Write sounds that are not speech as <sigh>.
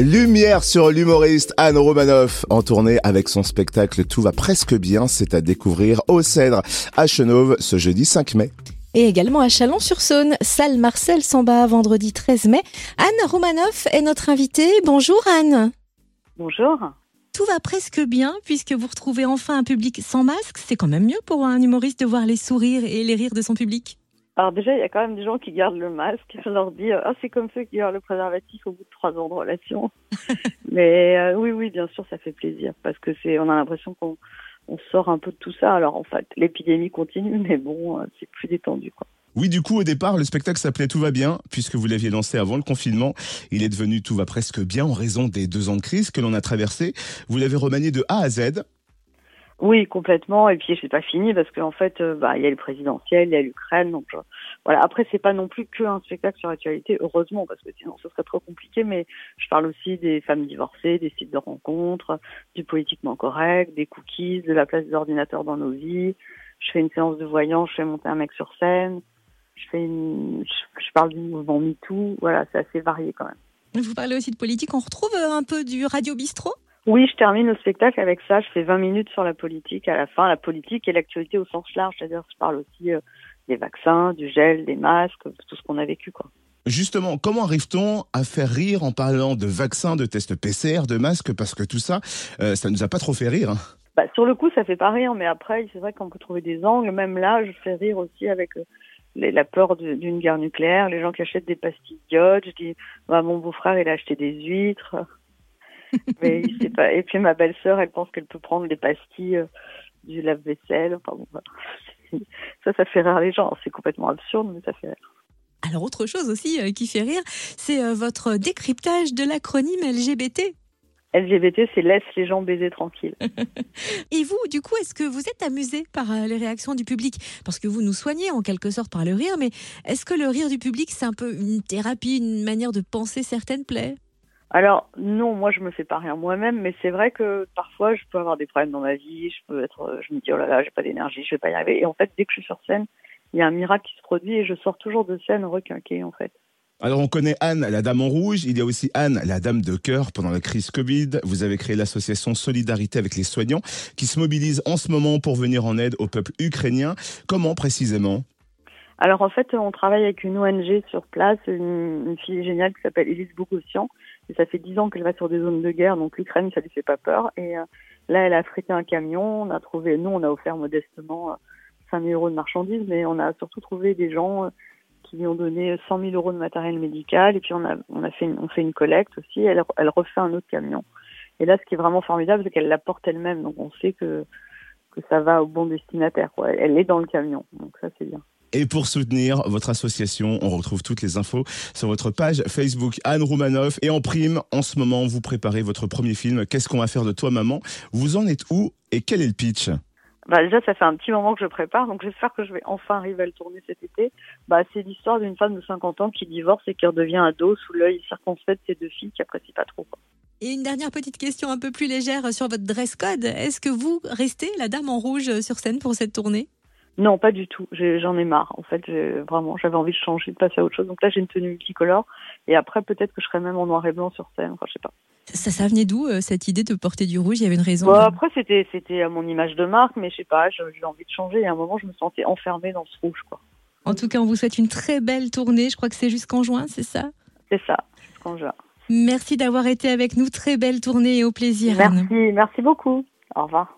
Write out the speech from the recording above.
Lumière sur l'humoriste Anne Romanoff en tournée avec son spectacle Tout va presque bien. C'est à découvrir au Cèdre à Chenauve ce jeudi 5 mai. Et également à Chalon-sur-Saône, salle Marcel Samba, vendredi 13 mai. Anne Romanoff est notre invitée. Bonjour Anne. Bonjour. Tout va presque bien puisque vous retrouvez enfin un public sans masque. C'est quand même mieux pour un humoriste de voir les sourires et les rires de son public. Alors déjà, il y a quand même des gens qui gardent le masque. Je leur dis, ah, c'est comme ceux qui gardent le préservatif au bout de trois ans de relation. <laughs> Mais euh, oui, oui, bien sûr, ça fait plaisir parce que c'est, on a l'impression qu'on on sort un peu de tout ça. Alors en fait, l'épidémie continue, <laughs> mais bon, euh, c'est plus détendu, quoi. Oui, du coup, au départ, le spectacle s'appelait Tout va bien, puisque vous l'aviez lancé avant le confinement. Il est devenu Tout va presque bien en raison des deux ans de crise que l'on a traversé. Vous l'avez remanié de A à Z. Oui, complètement. Et puis c'est pas fini parce qu'en fait, euh, bah il y a le présidentiel, il y a l'Ukraine, donc euh, voilà. Après, c'est pas non plus que un spectacle sur l'actualité, heureusement, parce que sinon ce serait trop compliqué. Mais je parle aussi des femmes divorcées, des sites de rencontres, du politiquement correct, des cookies, de la place des ordinateurs dans nos vies. Je fais une séance de voyance, je fais monter un mec sur scène. Je fais une, je, je parle du mouvement MeToo. Voilà, c'est assez varié quand même. Vous parlez aussi de politique. On retrouve euh, un peu du radio bistrot oui, je termine le spectacle avec ça. Je fais 20 minutes sur la politique à la fin, la politique et l'actualité au sens large. C'est-à-dire, je parle aussi euh, des vaccins, du gel, des masques, tout ce qu'on a vécu, quoi. Justement, comment arrive-t-on à faire rire en parlant de vaccins, de tests PCR, de masques? Parce que tout ça, euh, ça nous a pas trop fait rire. Hein. Bah, sur le coup, ça fait pas rire, mais après, c'est vrai qu'on peut trouver des angles. Même là, je fais rire aussi avec euh, la peur d'une guerre nucléaire, les gens qui achètent des pastilles d'iode. Je dis, bah, mon beau-frère, il a acheté des huîtres. <laughs> mais il sait pas. Et puis ma belle-sœur, elle pense qu'elle peut prendre des pastilles euh, du lave-vaisselle. Enfin bon, voilà. <laughs> ça, ça fait rire les gens. C'est complètement absurde, mais ça fait rire. Alors autre chose aussi euh, qui fait rire, c'est euh, votre décryptage de l'acronyme LGBT. LGBT, c'est laisse les gens baiser tranquille. <laughs> Et vous, du coup, est-ce que vous êtes amusé par les réactions du public? Parce que vous nous soignez en quelque sorte par le rire, mais est-ce que le rire du public, c'est un peu une thérapie, une manière de penser certaines plaies? Alors non, moi je me fais pas rien moi-même, mais c'est vrai que parfois je peux avoir des problèmes dans ma vie, je peux être, je me dis oh là là, j'ai pas d'énergie, je vais pas y arriver. Et en fait, dès que je suis sur scène, il y a un miracle qui se produit et je sors toujours de scène requinquée en fait. Alors on connaît Anne, la dame en rouge, il y a aussi Anne, la dame de cœur pendant la crise Covid. Vous avez créé l'association Solidarité avec les soignants qui se mobilise en ce moment pour venir en aide au peuple ukrainien. Comment précisément? Alors en fait, on travaille avec une ONG sur place, une, fille géniale qui s'appelle Elise Bogossian. Et ça fait dix ans qu'elle va sur des zones de guerre, donc l'Ukraine, ça lui fait pas peur. Et euh, là, elle a affrété un camion. On a trouvé, nous, on a offert modestement 5 euh, 000 euros de marchandises, mais on a surtout trouvé des gens euh, qui lui ont donné 100 000 euros de matériel médical. Et puis on a, on a fait, une, on fait une collecte aussi. Elle, elle refait un autre camion. Et là, ce qui est vraiment formidable, c'est qu'elle la porte elle-même. Donc on sait que que ça va au bon destinataire. Quoi. Elle est dans le camion, donc ça c'est bien. Et pour soutenir votre association, on retrouve toutes les infos sur votre page Facebook Anne Roumanoff. Et en prime, en ce moment, vous préparez votre premier film. Qu'est-ce qu'on va faire de toi, maman? Vous en êtes où et quel est le pitch? Bah déjà, ça fait un petit moment que je prépare, donc j'espère que je vais enfin arriver à le tourner cet été. Bah, c'est l'histoire d'une femme de 50 ans qui divorce et qui redevient ado sous l'œil circonspect de ses deux filles qui apprécient pas trop. Et une dernière petite question un peu plus légère sur votre dress code. Est-ce que vous restez la dame en rouge sur scène pour cette tournée? Non, pas du tout. J'en ai, marre. En fait, vraiment, j'avais envie de changer, de passer à autre chose. Donc là, j'ai une tenue multicolore. Et après, peut-être que je serai même en noir et blanc sur scène. Enfin, je sais pas. Ça, ça venait d'où euh, cette idée de porter du rouge? Il y avait une raison bon, Après, c'était, c'était mon image de marque, mais je sais pas. J'ai envie de changer. Et à un moment, je me sentais enfermée dans ce rouge, quoi. En tout cas, on vous souhaite une très belle tournée. Je crois que c'est jusqu'en juin, c'est ça? C'est ça, jusqu'en juin. Merci d'avoir été avec nous. Très belle tournée et au plaisir. Merci, merci beaucoup. Au revoir.